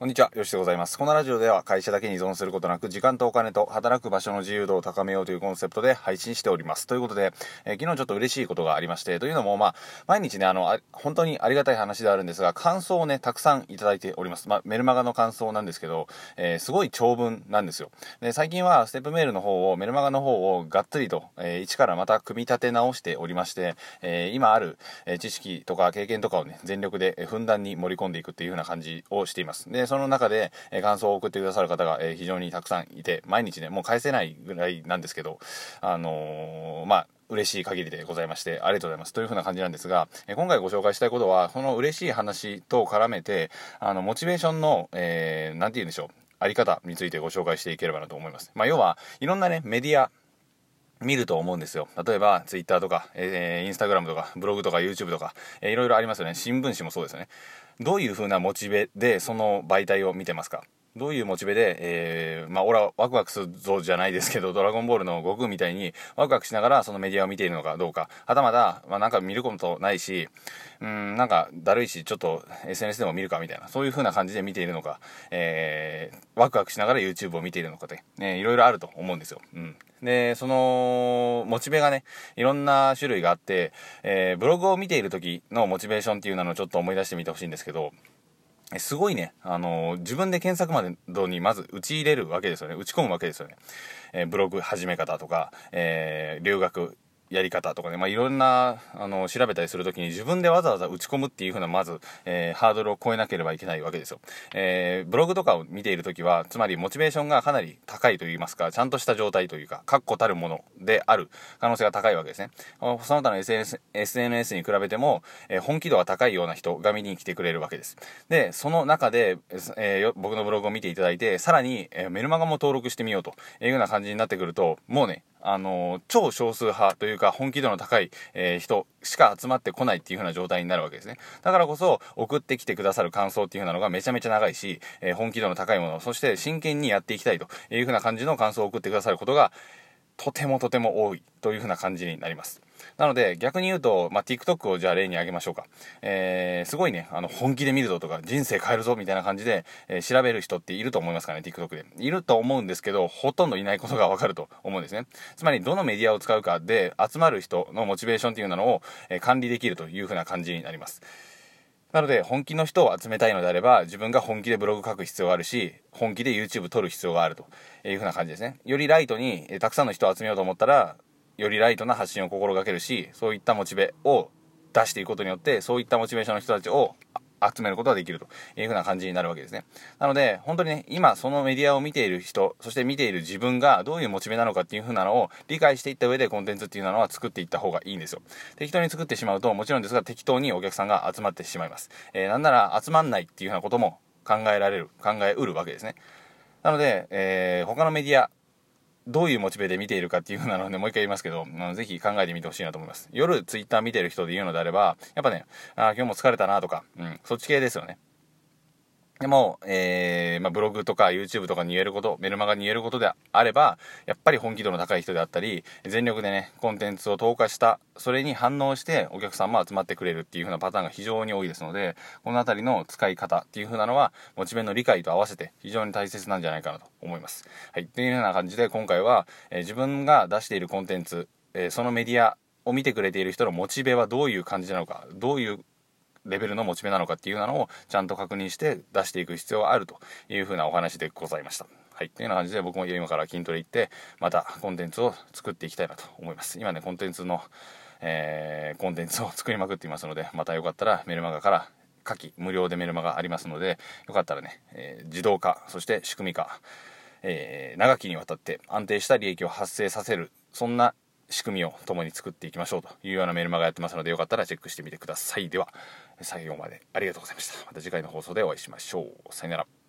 こんにちは、よしでございます。このラジオでは会社だけに依存することなく、時間とお金と働く場所の自由度を高めようというコンセプトで配信しております。ということで、えー、昨日ちょっと嬉しいことがありまして、というのも、まあ、毎日ね、あの、あ本当にありがたい話であるんですが、感想をね、たくさんいただいております。まあ、メルマガの感想なんですけど、えー、すごい長文なんですよ。で、最近はステップメールの方を、メルマガの方をがっつりと、えー、一からまた組み立て直しておりまして、え今ある、え知識とか経験とかをね、全力でふんだんに盛り込んでいくっていう風な感じをしています。で、その中で、え感想を送ってくださる方が、え非常にたくさんいて、毎日ね、もう返せないぐらいなんですけど、あの、まあ、嬉しい限りでございまして、ありがとうございます。というふうな感じなんですが、え今回ご紹介したいことは、その嬉しい話と絡めて、あの、モチベーションの、えー、て言うんでしょう、あり方についてご紹介していければなと思います。まあ、要は、いろんなね、メディア、見ると思うんですよ。例えば、ツイッターとか、えー、インスタグラムとか、ブログとか、YouTube とか、えー、いろいろありますよね。新聞紙もそうですよね。どういうふうなモチベで、その媒体を見てますか？どういうモチベで、えー、まあ、俺はワクワクするぞじゃないですけど、ドラゴンボールの悟空みたいにワクワクしながらそのメディアを見ているのかどうか、はたまた、まあ、なんか見ることないし、うん、なんかだるいし、ちょっと SNS でも見るかみたいな、そういう風な感じで見ているのか、えー、ワクワクしながら YouTube を見ているのかで、ね、いろいろあると思うんですよ。うん。で、その、モチベがね、いろんな種類があって、えー、ブログを見ている時のモチベーションっていうのをちょっと思い出してみてほしいんですけど、すごいね、あのー、自分で検索までにまず打ち入れるわけですよね。打ち込むわけですよね。えー、ブログ始め方とか、えー、留学やり方とかね、まあ、いろんな、あの、調べたりするときに自分でわざわざ打ち込むっていうふうな、まず、えー、ハードルを超えなければいけないわけですよ。えー、ブログとかを見ているときは、つまりモチベーションがかなり高いと言いますか、ちゃんとした状態というか、確固たるものである可能性が高いわけですね。その他の SNS, SNS に比べても、えー、本気度が高いような人が見に来てくれるわけです。で、その中で、えー、僕のブログを見ていただいて、さらに、え、メルマガも登録してみようというような感じになってくると、もうね、あの、超少数派というか本気度の高い、えー、人しか集まってこないっていう風な状態になるわけですね。だからこそ、送ってきてくださる感想っていう風なのがめちゃめちゃ長いし、えー、本気度の高いもの、そして真剣にやっていきたいという風な感じの感想を送ってくださることが、とてもとても多いという風な感じになります。なので、逆に言うと、まあ、TikTok をじゃあ例に挙げましょうか。えー、すごいね、あの、本気で見るぞとか、人生変えるぞみたいな感じで、えー、調べる人っていると思いますかね、TikTok で。いると思うんですけど、ほとんどいないことがわかると思うんですね。つまり、どのメディアを使うかで、集まる人のモチベーションっていうのを、えー、管理できるという風な感じになります。なので、本気の人を集めたいのであれば、自分が本気でブログ書く必要があるし、本気で YouTube 撮る必要があるという風な感じですね。よりライトに、えたくさんの人を集めようと思ったら、よりライトな発信を心がけるし、そういったモチベを出していくことによって、そういったモチベーションの人たちを集めることができるというふうな感じになるわけですね。なので、本当にね、今そのメディアを見ている人、そして見ている自分がどういうモチベなのかっていうふうなのを理解していった上でコンテンツっていうのは作っていった方がいいんですよ。適当に作ってしまうと、もちろんですが適当にお客さんが集まってしまいます。えー、なんなら集まんないっていうようなことも考えられる、考えうるわけですね。なので、えー、他のメディア、どういうモチベで見ているかっていう風なので、もう一回言いますけど、ぜひ考えてみてほしいなと思います。夜ツイッター見てる人で言うのであれば、やっぱね、あ今日も疲れたなとか、うん、そっち系ですよね。でも、えー、まあ、ブログとか YouTube とかに言えること、メルマガに言えることであれば、やっぱり本気度の高い人であったり、全力でね、コンテンツを投下した、それに反応してお客さんも集まってくれるっていう風なパターンが非常に多いですので、この辺りの使い方っていう風なのは、モチベの理解と合わせて非常に大切なんじゃないかなと思います。はい。というような感じで、今回は、えー、自分が出しているコンテンツ、えー、そのメディアを見てくれている人のモチベはどういう感じなのか、どういうレベルのモチベなのかっていうのをちゃんと確認して出していく必要があるというふうなお話でございました。はい。というような感じで僕も今から筋トレ行って、またコンテンツを作っていきたいなと思います。今ね、コンテンツの、えー、コンテンツを作りまくっていますので、またよかったらメルマガから下記無料でメルマガありますので、よかったらね、えー、自動化、そして仕組み化、えー、長きにわたって安定した利益を発生させる、そんな仕組みを共に作っていきましょうというようなメルマガやってますので、よかったらチェックしてみてください。では、最後までありがとうございました。また次回の放送でお会いしましょう。さよなら。